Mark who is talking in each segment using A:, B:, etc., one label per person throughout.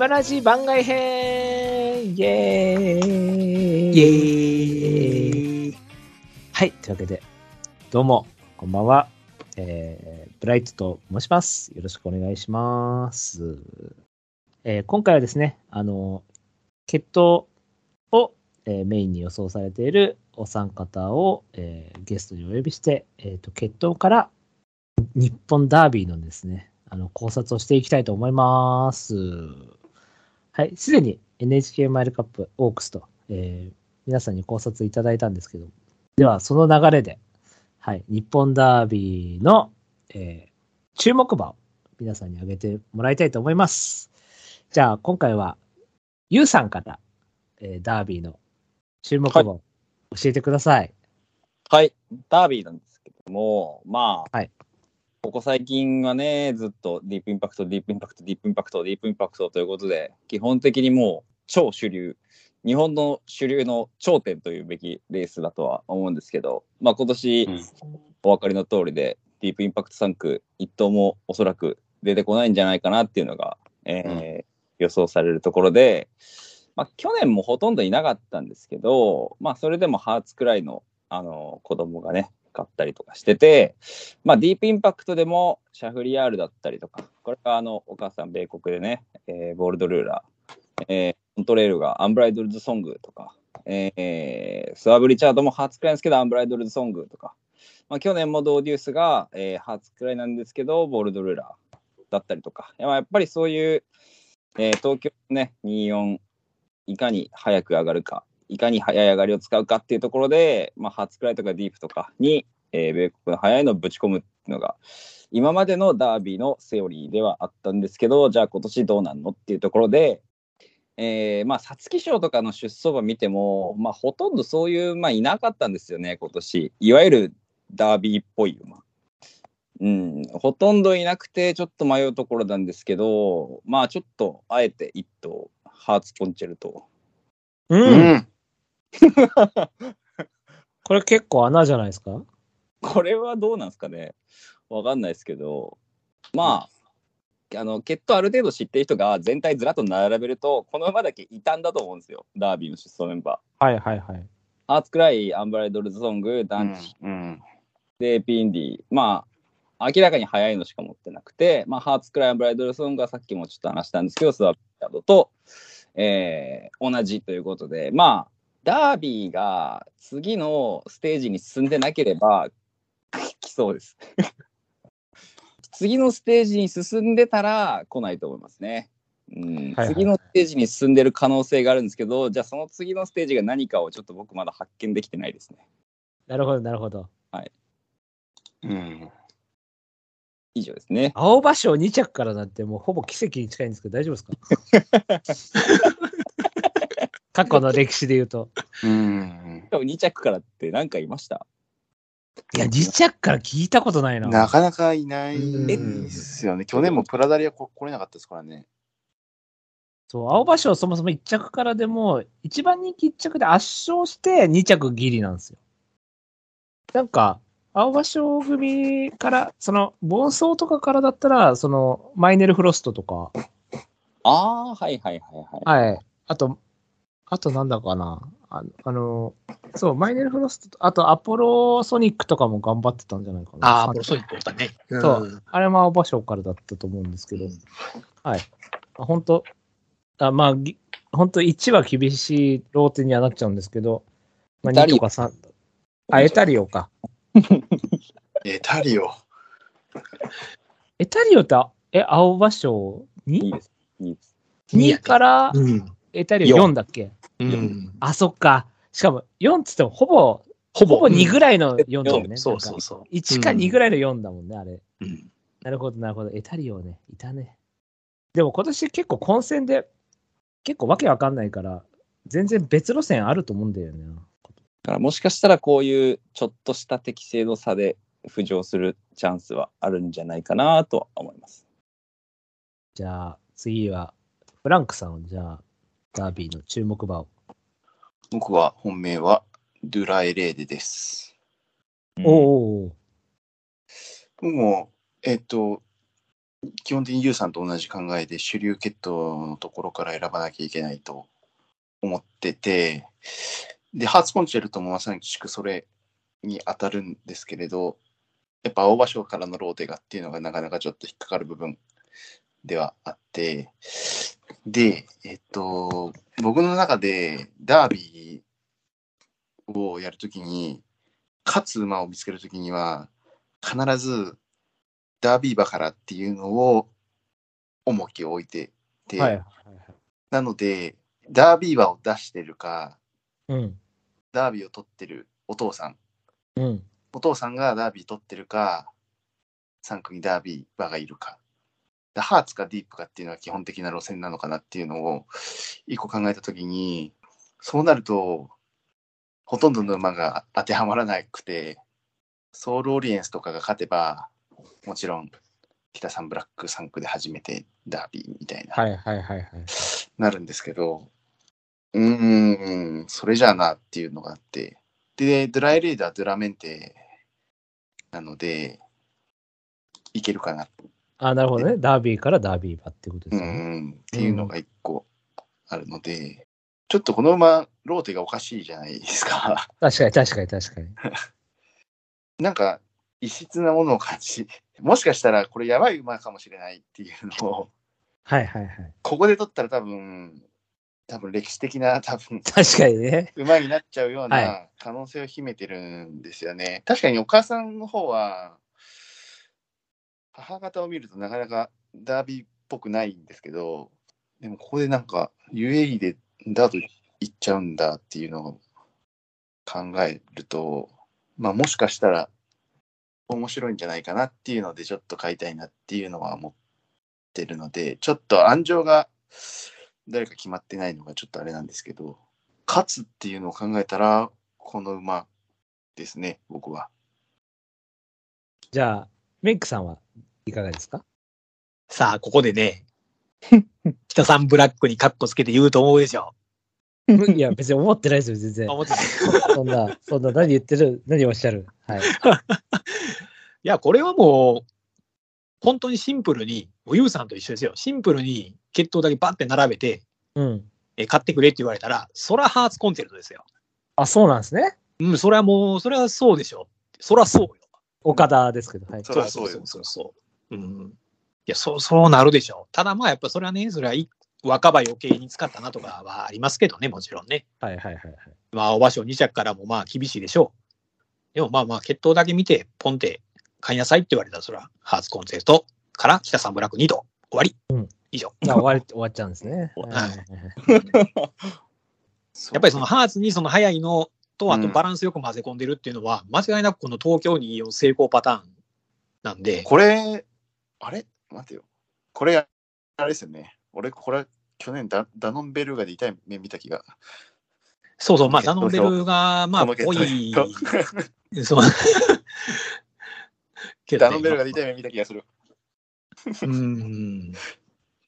A: バラジ番外編イエーイ
B: イエーイ
A: はい、というわけで、どうも、こんばんは。えー、ブライトと申します。よろしくお願いします。えー今回はですね、あの、決闘を、えーメインに予想されているお三方を、えーゲストにお呼びして、えーと、決闘から日本ダービーのですね、あの考察をしていきたいと思います。はい、すでに NHK マイルカップオークスと、えー皆さんに考察いただいたんですけど、ではその流れで、はい、日本ダービーの、えー注目馬を皆さんに挙げてもらいたいと思います。じゃあ今回は、ゆうさんから、えーダービーの注目馬を教えてください。
B: はい、ダービーなんですけども、まあ、
A: はい
B: ここ最近はね、ずっとディープインパクト、ディープインパクト、ディープインパクト、ディープインパクトということで、基本的にもう超主流、日本の主流の頂点というべきレースだとは思うんですけど、まあ今年、
C: うん。
B: お分かりの通りで、ディープインパクト3区、一頭もおそらく出てこないんじゃないかなっていうのが、えー予想されるところで、まあ、去年もほとんどいなかったんですけど、まあ、それでもハーツくらいの、あの子供がね、買ったりとかしてて、まあ、ディープインパクトでもシャフリヤールだったりとか、これがあのお母さん、米国でね、えーボールドルーラー、えーコントレールがアンブライドルズソングとか、えースワブ・リチャードもハーツくらいですけど、アンブライドルズソングとか、まあ、去年もドーデュースが、えーハーツくらいなんですけど、ボールドルーラーだったりとか、やまあやっぱりそういう、えー東京ね、24、いかに早く上がるか、いかに早い上がりを使うかっていうところで、まあ、ハーツクライとかディープとかに、えー米国の早いのをぶち込むっていうのが、今までのダービーのセオリーではあったんですけど、じゃあ今年どうなんのっていうところで、えーまあ、皐月賞とかの出走馬見ても、まあ、ほとんどそういう、まあ、いなかったんですよね、今年。いわゆるダービーっぽい馬。うん、ほとんどいなくて、ちょっと迷うところなんですけど、まあ、ちょっと、あえて一頭、ハーツポンチェルと。
A: うん。
C: うん。
A: これ結構穴じゃないですか？
B: これはどうなんですかね？わかんないですけど、まあ、あの、血統ある程度知ってる人が全体ずらっと並べると、この馬だけ異端だと思うんですよ。ダービーの出走メンバー。
A: はいはいはい。
B: ハーツクライ、アンブライドルズソング、ダンチ、
C: うん。
B: で、ピンディ。まあ、明らかに速いのしか持ってなくて、まあ、ハーツクライ、アンブライドルズソングはさっきもちょっと話したんですけど、スワップカードと、えー同じということで、まあ、ダービーが次のステージに進んでなければ、来そうです。次のステージに進んでたら来ないと思いますね。うん
A: はいはい
B: 次のステージに進んでる可能性があるんですけど、じゃあその次のステージが何かをちょっと僕まだ発見できてないですね。
A: なるほどなるほど。
C: うん。
B: 以上ですね。
A: 青葉賞2着からなんてもうほぼ奇跡に近いんですけど大丈夫ですか？過去の歴史で言うと。
C: うん。
B: しかも2着からって何かいました？
A: いや、2着から聞いたことないな。
C: なかなかいない
A: うん
C: ですよね。去年もプラダリアこ来れなかったですからね。
A: そう、青葉賞そもそも1着からでも、一番人気1着で圧勝して2着ギリなんですよ。なんか、青葉賞組から、その、ボンソーとかからだったら、その、マイネルフロストとか、
B: ああ、はいはいはいはい。
A: はい。あと、あとなんだかな。ああの、そう、マイネルフロストと、あとアポロソニックとかも頑張ってたんじゃないかな。
D: ああ、ボロソニックだね。
A: そうあれも青葉賞からだったと思うんですけど、はい。あ本当あまあ、ぎ本当1は厳しいローテにはなっちゃうんですけど、まあ、2
B: エタリオ
A: とか3、あ、エタリオか。
C: え、タリオ。
A: エタリオって、あえ、青葉賞
B: いい
A: 2?2
B: です。いいです。
A: から
D: うん。
A: エタリオ4だっけ
D: うん。
A: あ、そっか。しかも4っつってもほぼ、
D: ほ
A: ほぼ2ぐらいの4だよね。
D: そうそうそう。
A: 1か2ぐらいの4だもんね、あれ。
D: うん。
A: なるほど、なるほど。エタリオね、いたね。でも今年結構混戦で、結構わけわかんないから、全然別路線あると思うんだよね。
B: だからもしかしたらこういうちょっとした適正の差で浮上するチャンスはあるんじゃないかなとは思います。
A: じゃあ、次は、フランクさんを、じゃあ、ダービーの注目馬を。
C: 僕は本命はドゥラエレーデです。
B: うん
A: おお
C: 僕も、えっと、基本的にユウさんと同じ考えで主流血統のところから選ばなきゃいけないと思ってて、で、ハーツコンチェルトもまさにしくそれに当たるんですけれど、やっぱ青葉賞からのローテがっていうのがなかなかちょっと引っかかる部分ではあって、で、えっと、僕の中でダービーをやるときに、勝つ馬を見つけるときには、必ずダービー馬からっていうのを重きを置いてて、
A: はい。はい
C: なので、ダービー馬を出してるか、
A: うん。
C: ダービーを取ってるお父さん、
A: うん。
C: お父さんがダービー取ってるか、3区にダービー馬がいるか。でハーツかディープかっていうのは基本的な路線なのかなっていうのを一個考えたときに、そうなると、ほとんどの馬が当てはまらなくて、ソウルオリエンスとかが勝てば、もちろん北サンブラック3区で初めてダービーみたいな、
A: はいはいはいはい。
C: なるんですけど、うーん、それじゃあなっていうのがあって、で、ドライレーダー、ドラメンテなので、いけるかな、
A: あ、なるほどね。ダービーからダービー馬ってことで
C: う
A: すよね。
C: ん、っていうのが一個あるので、ちょっとこの馬、ローテがおかしいじゃないですか。
A: 確かに確かに確かに。
C: なんか、異質なものを感じ、もしかしたらこれやばい馬かもしれないっていうのを、
A: はいはいはい。
C: ここで取ったら多分、多分歴史的な多分
A: 確かにね。
C: 馬になっちゃうよう
A: は
C: な可能性を秘めてるんですよね。確かにお母さんの方は、母方を見るとなかなかダービーっぽくないんですけど、でもここでなんか UAE でダート行っちゃうんだっていうのを考えると、まあもしかしたら面白いんじゃないかなっていうのでちょっと買いたいなっていうのは思ってるので、ちょっと安城が誰か決まってないのがちょっとあれなんですけど、勝つっていうのを考えたら、この馬ですね、僕は。
A: じゃあ、メイクさんは？いかがですか？
D: さあ、ここでね、北さんブラックにカッコつけて言うと思うでしょ。
A: いや、別に思ってないですよ、全然。
D: 思って
A: そんな、そんな、何言ってる、何おっしゃる？はい。
D: や、これはもう、本当にシンプルに、もうユウさんと一緒ですよ。シンプルに血統だけバッて並べて、
A: うん。
D: え買ってくれって言われたら、そらハーツコンチェルトですよ。
A: あ、そうなんですね。
D: うん、それはもう、それはそうでしょ。そらそうよ。
A: 岡田ですけど、はい。
C: そりゃそうよ
D: そうそうそう。うん。いや、そう、そうなるでしょう。ただまあ、やっぱそれはね、それはい若葉余計に使ったなとかはありますけどね、もちろんね。
A: はいはいはいはい。
D: まあ、お場所2着からもまあ厳しいでしょう。でもまあまあ、血統だけ見て、ポンって買いなさいって言われたら、それはハーツコンセプトから北三ブラック2度、終わり。
A: うん
D: 以上。
A: あ終わり、終わっちゃうんですね。
D: はい
A: はいはいはい
D: やっぱりそのハーツにその速いのと、あと
C: うん
D: バランスよく混ぜ込んでるっていうのは、間違いなくこの東京24成功パターンなんで、
C: これ、あれ？待てよ。これ、あれですよね。俺、これ、去年ダ、ダノンベルーガで痛い目見た気が。
D: そうそう、まあ、ダノンベルが、まあ、多い
C: と、
D: そう。けどね
C: ダノンベルーガで痛い目見た気がする。
D: うん。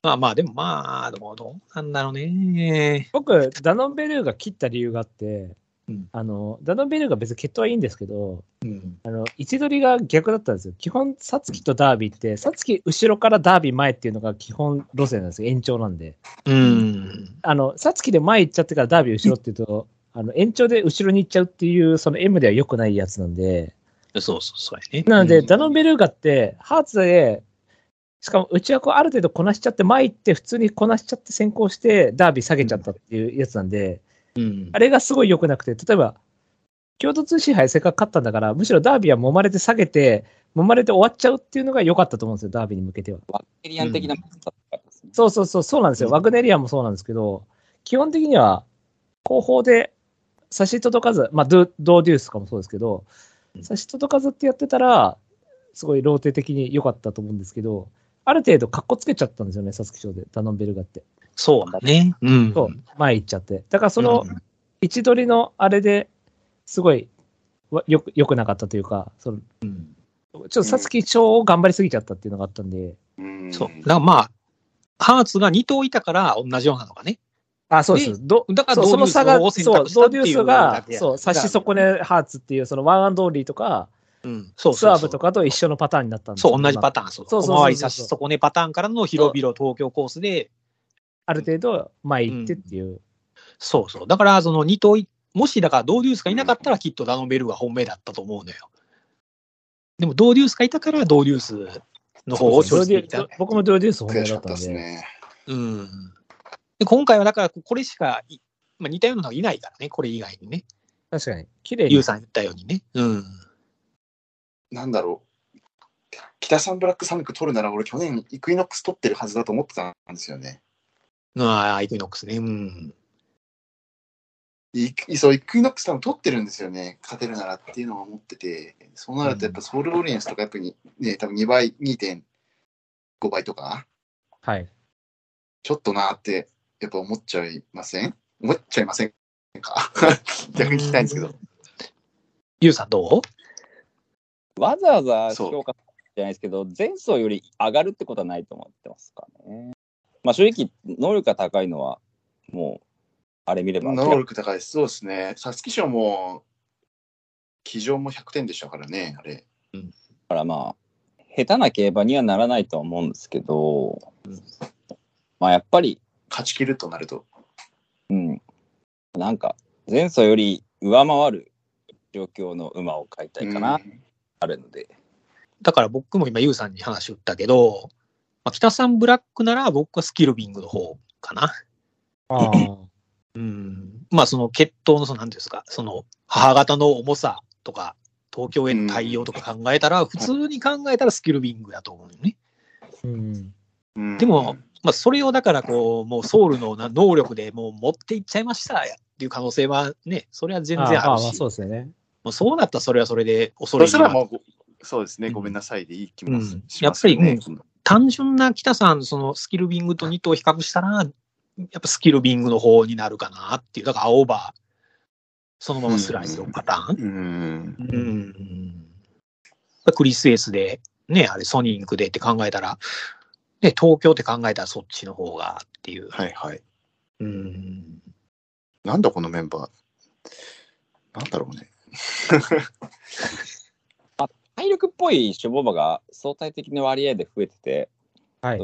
D: まあまあ、でもまあ、でもどうなんだろうね。
A: 僕、ダノンベルーが切った理由があって、
D: うん
A: あの、ダノンベルーが別に血統はいいんですけど、
D: うん。
A: あの、位置取りが逆だったんですよ。基本、サツキとダービーって、サツキ後ろからダービー前っていうのが基本路線なんですよ。延長なんで。
D: うん。
A: あの、サツキで前行っちゃってからダービー後ろっていうと、あの、延長で後ろに行っちゃうっていう、その M では良くないやつなんで、
D: そうそうそうやね。
A: なので、
D: うん
A: ダノンベルーガって、ハーツで、しかも内枠をある程度こなしちゃって、前行って普通にこなしちゃって先行して、ダービー下げちゃったっていうやつなんで、
D: うん
A: あれがすごい良くなくて、例えば、京都通信杯せっかく勝ったんだから、むしろダービーは揉まれて下げて、揉まれて終わっちゃうっていうのが良かったと思うんですよ、ダービーに向けては。
B: ワッケリアン的なものだったん。
A: そうそうそう、そうなんですよ。
B: うん
A: ワグネリアンもそうなんですけど、基本的には後方で差し届かず、まあ、ドゥドーデュースとかもそうですけど
D: う、ん
A: 差し届かずってやってたら、すごいローテ的に良かったと思うんですけど、ある程度、かっこつけちゃったんですよね、サツキ賞で、ダノンベルガって。
D: そうだね。うん。
A: そう、前行っちゃって。だから、その位置取りのあれですごいわよく良くなかったというか、その
D: うん。
A: ちょっとサツキ賞を頑張りすぎちゃったっていうのがあったんで、
C: うん
D: そう。だからまあ、ハーツが2頭いたから同じようなのがね。
A: あ、そうです。ど
D: だから
A: その差が、そう、ドウデュースがそう、差し損ねハーツっていう、そのワンアンドオンリーとか、
D: うん。そう
A: ス
D: そうそう。
A: スワーヴとかと一緒のパターンになったんです
D: そう、同じパターン。そう。
A: そうそうそうそう
D: 小回り差し損ねパターンからの広々東京コースで、
A: ある程度前行ってっていう。
D: そうそう。だから、その二頭い、もしだからドウデュースがいなかったらきっとダノンベルーガ本命だったと思うのよ。でもドウデュースがいたからドウデュースの方をチョイスできた。
A: 僕もドウデュース本命だったんで。
C: ね。
D: うん。で、今回はだからこれしかい、まあ、似たようなのがいないからね、これ以外にね。
A: 確かに。綺麗に
D: ユウ。さん言ったようにね。うん。
C: なんだろう。キタサンブラック産駒取るなら俺去年イクイノックス取ってるはずだと思ってたんですよね。
D: ああ、イクイノックスね。うん。
C: イクそうイクイノックス多分取ってるんですよね。勝てるならっていうのは思ってて。そうなるとやっぱソールオリエンスとかやっぱりね、多分2倍、2.5倍とか、
A: はい。
C: ちょっとなーってやっぱ思っちゃいません？思っちゃいませんか？逆に聞きたいんですけど。
D: ユウさんどう？
B: わざわざ
C: そう
B: 評価じゃないですけど、前走より上がるってことはないと思ってますかね。まあ正直、能力が高いのは、もう、あれ見れば
C: 能力高いです。そうですね。皐月賞も、騎乗も100点でしたからね、あれ。
B: だからまあ、下手な競馬にはならないとは思うんですけど、まあやっぱり、
C: 勝ち切るとなると。
B: うん、なんか、前走より上回る状況の馬を買いたいかな、
C: うん
B: あるので、
D: だから僕も今ユウさんに話を打ったけど、まあ、北さんブラックなら僕はスキルビングの方かな。
A: ああ。
D: うん。まあその血統のその何ていうんですか、その母方の重さとか、東京への対応とか考えたら、普通に考えたらスキルビングだと思うよね。
A: うん。
C: うん
D: でも、まあそれをだからこう、もうソウルのな能力でもう持っていっちゃいましたっていう可能性はね、それは全然あるし、
A: ああまあそうですよね。
D: もうそうなったらそれはそれで恐れ
C: そしたら
D: 入り
C: もう、そうですね、
D: うん
C: ごめんなさいでいい気もし
D: うん
C: ますよね。
D: やっぱ単純な北さん、そのスキルビングと2頭比較したら、やっぱスキルビングの方になるかなっていう。だから青葉、そのままスライドパターン。
C: うん。
D: うん。クリスエースで、ね、あれソニンクでって考えたら、ね、東京って考えたらそっちの方がっていう。
C: はいはい。
D: うん。
C: なんだこのメンバー。なんだろうね。
B: 体力っぽい種馬場が相対的な割合で増えてて、
A: はい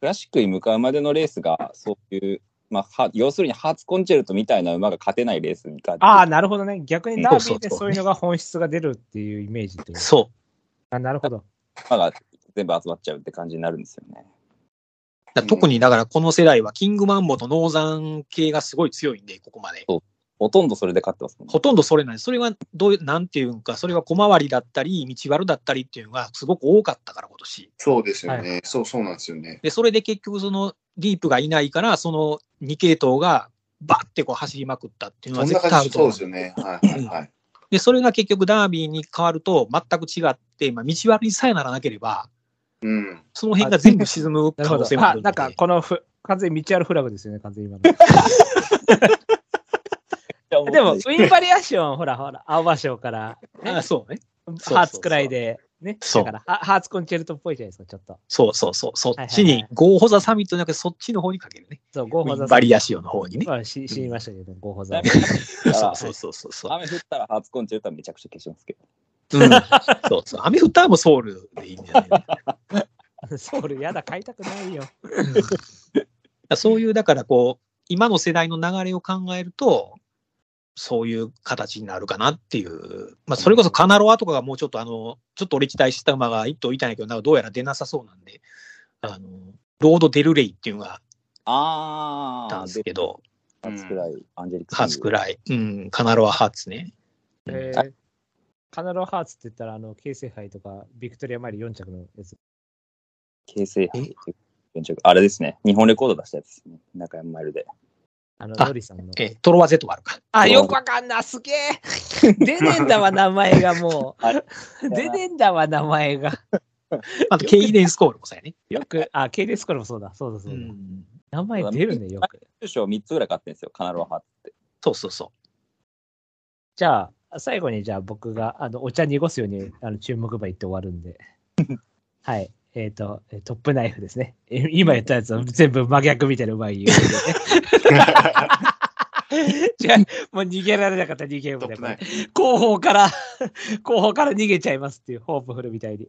B: クラシックに向かうまでのレースが、そういう、まあ、は要するにハーツコンチェルトみたいな馬が勝てないレースが
A: ああ、なるほどね。逆にダービーで
D: そうそうそう
A: そういうのが本質が出るっていうイメージってこと
D: そう。
A: あ、なるほど。
B: 馬が全部集まっちゃうって感じになるんですよね。
D: だ特にだからこの世代はキングマンボとノーザン系がすごい強いんで、ここまで。
B: ほとんどそれで勝ってますもんね。
D: ほとんどそれない。それはどういう、なんていうか、それは小回りだったり、道悪だったりっていうのがすごく多かったから、今年。
C: そうですよね。
A: は
C: そうそうなんですよね。
D: で、それで結局そのディープがいないから、その2系統がバッてこう走りまくったっていうのは絶対あると思う。
C: ですよね。はいはいはい。
D: で、それが結局ダービーに変わると全く違って、まあ、道悪にさえならなければ、
C: うん。
D: その辺が全部沈む可能性もある。
A: なんかこのふ、完全に道あるフラグですよね、完全に今の。でも、ウィンバリアーション、ほらほら、青葉賞から、ね
D: あそうね。
A: ハーツくらいで、ね。
D: そう
A: だから、ハハーツコンチェルトっぽいじゃないですか、ちょっと。
D: そうそうそう。そっちにゴーホザサミットじゃなくて、そっちの方にかけるね。
A: そう、ゴーホザ
D: バリアシオの方にね。
A: まあ、し知りましたけど、ゴーホザ。
D: そうそうそうそうそう。
B: 雨降ったらハーツコンチェルトはめちゃくちゃ消しますけど。
D: うん、そうそう。アメフタもソウルでいいんじゃない
A: ソウル、やだ、買いたくないよ。
D: そういう、だからこう、今の世代の流れを考えると、そういう形になるかなっていう。まあ、それこそカナロアとかがもうちょっとあの、ちょっと俺期待した馬が一頭いたんやけど、なんかどうやら出なさそうなんで、あの、ロード・デルレイっていうのがあったん
B: あ
D: ですけど、
B: ハーツクライ、アンジェリック。
D: ハーツクライ。うん、カナロア・ハーツね。
A: えー、カナロハーツって言ったら、あの、京成杯とか、ビクトリアマイル4着のやつ。
B: 京成杯あれですね。日本レコード出したやつですね。中山マイルで。
A: あの、
D: あ
A: ノリさんの。
D: え、トロワ・ゼットもあるか。
A: あ、よくわかんな、すげえ。出ねえんだわ、名前がもう。出ねえんだわ、名前が。
D: あと、ケイデンスコールもそうやね。
A: よく、あ、ケイデスコルもそうだ、そうだ、そうだ。
D: ん。
A: 名前出るね、よく。
B: 優勝3つぐらい勝ってるんですよ。カナロアハって。
D: そうそうそ
A: じゃあ、最後に、じゃあ僕が、あの、お茶濁すように、あの、注目馬言って終わるんで。はい。えっ、と、えトップナイフですね。え今言ったやつを全部真逆みたいな馬言う、ね。違う、もう逃げられなかった2ゲームで。
C: トップナイン
A: 後方から、後方から逃げちゃいますっていう、ホープフルみたいに。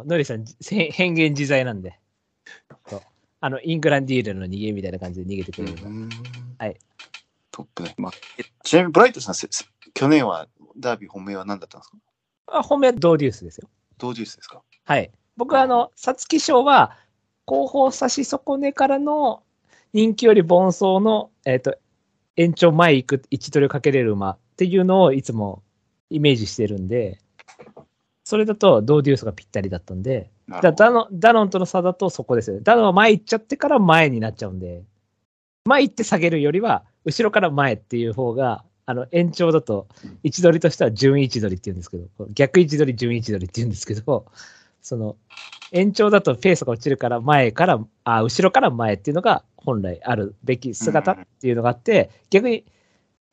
A: ノリさん、せ変幻自在なんで。あの、イングランディーレの逃げみたいな感じで逃げてくれる。はい。
C: トップナイン。まあ、えちなみにブライトさん、去年はダービー本命は何だったんですか？
A: あ本命はドーデュースですよ。
C: 同時ですか？
A: はい。僕はあの、皐月賞は、後方差し損ねからの人気より盆走の、えっ、と、延長前行く位置取りをかけれる馬っていうのをいつもイメージしてるんで、それだとドーデュースがぴったりだったんで、だダノダノンとの差だとそこですよね。ダノンは前行っちゃってから前になっちゃうんで、前行って下げるよりは、後ろから前っていう方が、あの延長だと位置取りとしては順位置取りって言うんですけど、逆位置取り、順位位置取りって言うんですけど、その延長だとペースが落ちるから前から、あ後ろから前っていうのが本来あるべき姿っていうのがあって、逆に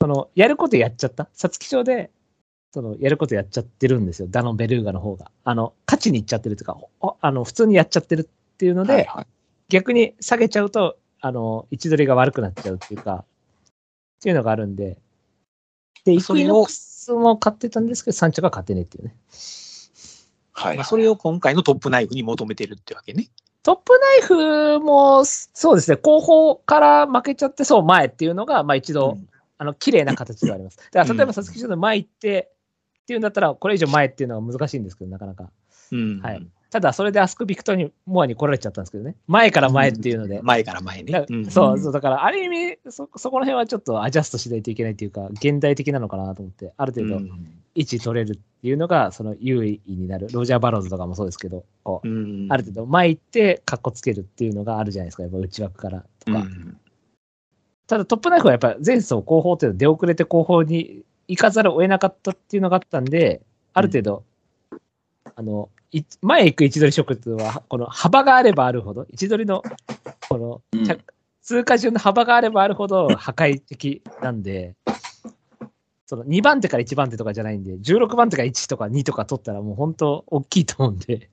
A: そのやることやっちゃった、皐月賞でそのやることやっちゃってるんですよ、ダノン・ベルーガの方が。あの勝ちにいっちゃってるとか、おあの普通にやっちゃってるっていうので、
C: はいはい。
A: 逆に下げちゃうと、あの、位置取りが悪くなっちゃうっていうか、っていうのがあるんで、で、イクイノックスも買ってたんですけど、サンチョが買ってねっていうね。
C: はい
D: まあ、それを今回のトップナイフに求めてるってわけね。
A: トップナイフも、そうですね、後方から負けちゃって、そう、前っていうのが、まあ一度、
D: うん
A: あの、綺麗な形ではあります。だから、例えば、
D: うん
A: 皐月賞で前行って、っていうんだったら、これ以上前っていうのは難しいんですけど、なかなか。
D: うん
A: はいただ、それでアスクビクトにモアに来られちゃったんですけどね。前から前っていうので。
D: 前から前ね
A: そうそう、だから、ある意味そ、そこの辺はちょっとアジャストしないといけないというか、現代的なのかなと思って、ある程度
D: うん
A: 位置取れるっていうのが、その優位になる。ロジャー・バローズとかもそうですけど、こう
D: うん
A: ある程度前行って、カッコつけるっていうのがあるじゃないですか、やっぱ内枠からとか。
D: うん
A: ただ、トップナイフはやっぱ前走後方っていうのは出遅れて後方に行かざるを得なかったっていうのがあったんで、ある程度、あの、い前行く位置取り色っていうのは、この幅があればあるほど、位置取りの、この、
B: うん。
A: 着通過順の幅があればあるほど破壊的なんで、その2番手から1番手とかじゃないんで、16番手から1とか2とか取ったらもう本当大きいと思うんで、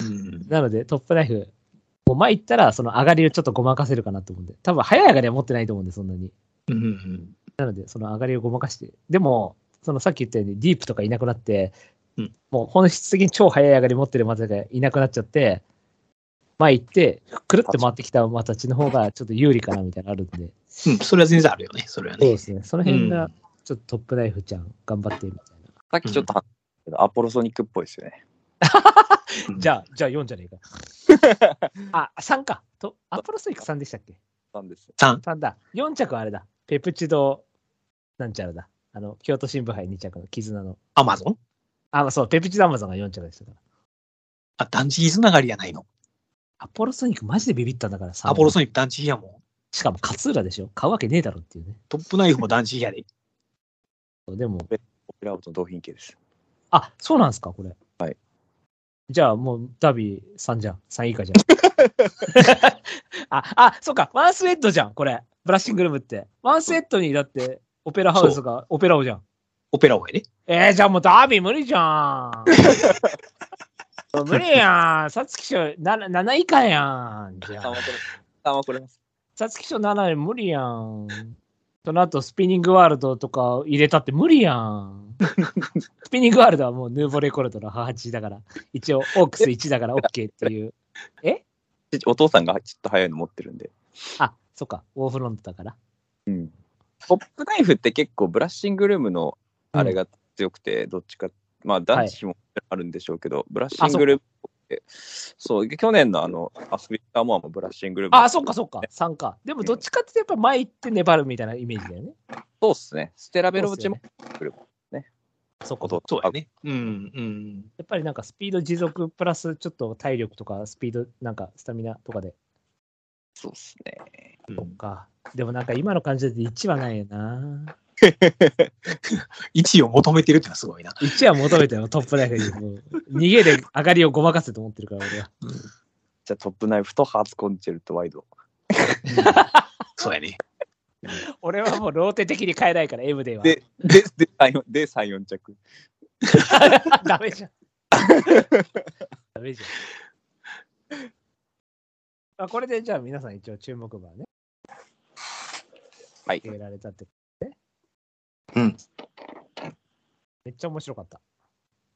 D: うん。
A: なのでトップナイフ、もう前行ったらその上がりをちょっとごまかせるかなと思うんで、多分早い上がりは持ってないと思うんで、そんなに。
D: うん。
A: なので、その上がりをごまかして、でも、そのさっき言ったようにディープとかいなくなって、
D: うん
A: もう本質的に超速い上がり持ってる馬たちがいなくなっちゃって、前行って、くるって回ってきた馬たちの方がちょっと有利かなみたいなのあるんで、
D: うんそれは全然あるよね、それはね。
A: そうですね。その辺が
D: うん、
A: ちょっとトップナイフちゃん頑張ってみたい
B: さっきちょっと話したけど、アポロソニックっぽいですよね。
A: じゃあ、じゃあ4じゃねえか。あ、3か。とアポロストイック3でしたっけ？
B: なんです。
D: 3。
A: ?3 だ。4着はあれだ。ペプチド、なんちゃらだ。あの、京都新聞杯2着の絆の。
D: アマゾン？
A: あ、そう、ペプチドアマゾンが4着でしたから。
D: あ、断食つながりやないの。
A: アポロソニックマジでビビったんだからさ。
D: アポロソニック断食やもん。
A: しかも勝浦でしょ買うわけねえだろっていうね。
D: トップナイフも断食やで。
A: でも、
B: ラーオートの同品系です。
A: あ、そうなんですかこれ。
B: はい。
A: じゃあもうダービー3じゃん。3以下じゃん。あ、あ、そうか。ワンスウェットじゃん。これ。ブラッシングルームって。ワンスウェットにだって、オペラハウスがオペラオじゃん。
D: オペラ王やで。
A: えー、じゃあもうダービー無理じゃん。無理やん。皐月賞 7, 7以下やん。じゃあ
B: 3は。これ、3はこれます。
A: 皐月賞7無理やん。その後、スピニングワールドとか入れたって無理やん。スピニングワールドはもうヌーボレコルトの母父だから、一応オークス1だから OK っていう。
B: お父さんがちょっと早いの持ってるんで。
A: あ、そっか、オーフロントだから。
B: うん。トップナイフって結構ブラッシングルームのあれが強くて、どっちか、まあ男子もあるんでしょうけど、ブラッシングルームって、そう、去年のあの、アスビッターモアもブラッシングルーム。
A: あ、そっかそっか、3か。でもどっちかってやっぱ前行って粘るみたいなイメージだよね。
B: そうっすね。ステラベロブチも
A: そう
B: 来る。
A: そっか
B: こと
D: そうやね。うん、うん。
A: やっぱりなんかスピード持続プラスちょっと体力とかスピード、なんかスタミナとかで。
B: そうっすね。
A: そっか。でもなんか今の感じで1はないよな。
D: 1位を求めてるってのはすごいな。
A: 1は求めてよ、トップナイフに。もう逃げで上がりをごまかせと思ってるから、俺は。
B: じゃあトップナイフとハーツコンチェルトワイド。
D: そうやね。
A: 俺はもうローテ的に変えないから、M では。
B: で、で、で、3、4で3、4着。
A: ダメじゃん。ダメじゃん。あこれでじゃあ皆さん一応注目馬ね。
B: はい
A: 入れられたって。
C: うん。
A: めっちゃ面白かった。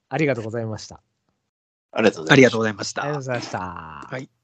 A: ありがとうございました。
C: ありがとうございます。
D: ありがとうございました。
A: ありがとうございました。
D: はい